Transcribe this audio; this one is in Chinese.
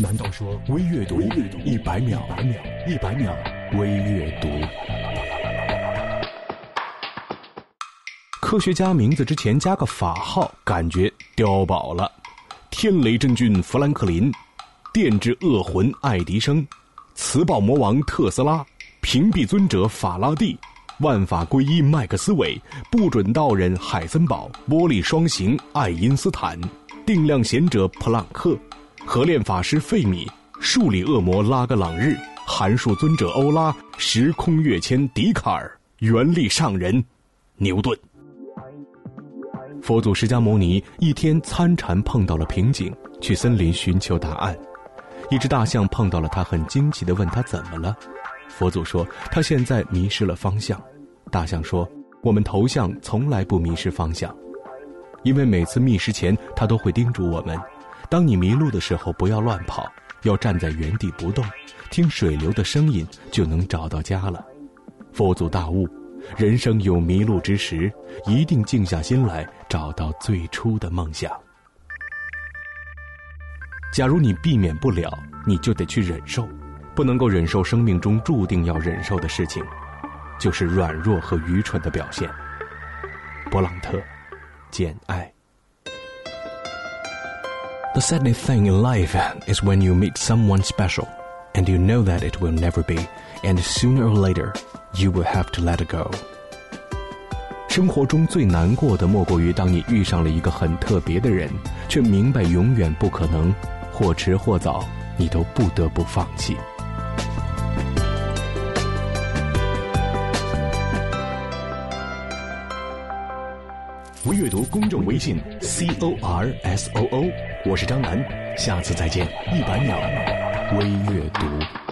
难道说微阅读一百秒，一百秒微阅读？科学家名字之前加个法号，感觉碉堡了。天雷真菌富兰克林，电之恶魂爱迪生，磁暴魔王特斯拉，屏蔽尊者法拉第，万法归一麦克斯韦，不准道人海森堡，玻璃双形爱因斯坦，定量贤者普朗克。合炼法师费米，数理恶魔拉格朗日，函数尊者欧拉，时空跃迁笛卡尔，原力上人牛顿。佛祖释迦牟尼一天参禅碰到了瓶颈，去森林寻求答案。一只大象碰到了他，很惊奇地问他怎么了。佛祖说他现在迷失了方向。大象说我们头象从来不迷失方向，因为每次觅食前他都会叮嘱我们。当你迷路的时候，不要乱跑，要站在原地不动，听水流的声音，就能找到家了。佛祖大悟，人生有迷路之时，一定静下心来，找到最初的梦想。假如你避免不了，你就得去忍受，不能够忍受生命中注定要忍受的事情，就是软弱和愚蠢的表现。勃朗特，《简爱》。The saddest thing in life is when you meet someone special and you know that it will never be, and sooner or later you will have to let it go. 生活中最难过的莫过于当你遇上了一个很特别的人，却明白永远不可能，或迟或早，你都不得不放弃。微阅读公众微信 c o r s o o， 我是张楠，下次再见。一百秒微阅读。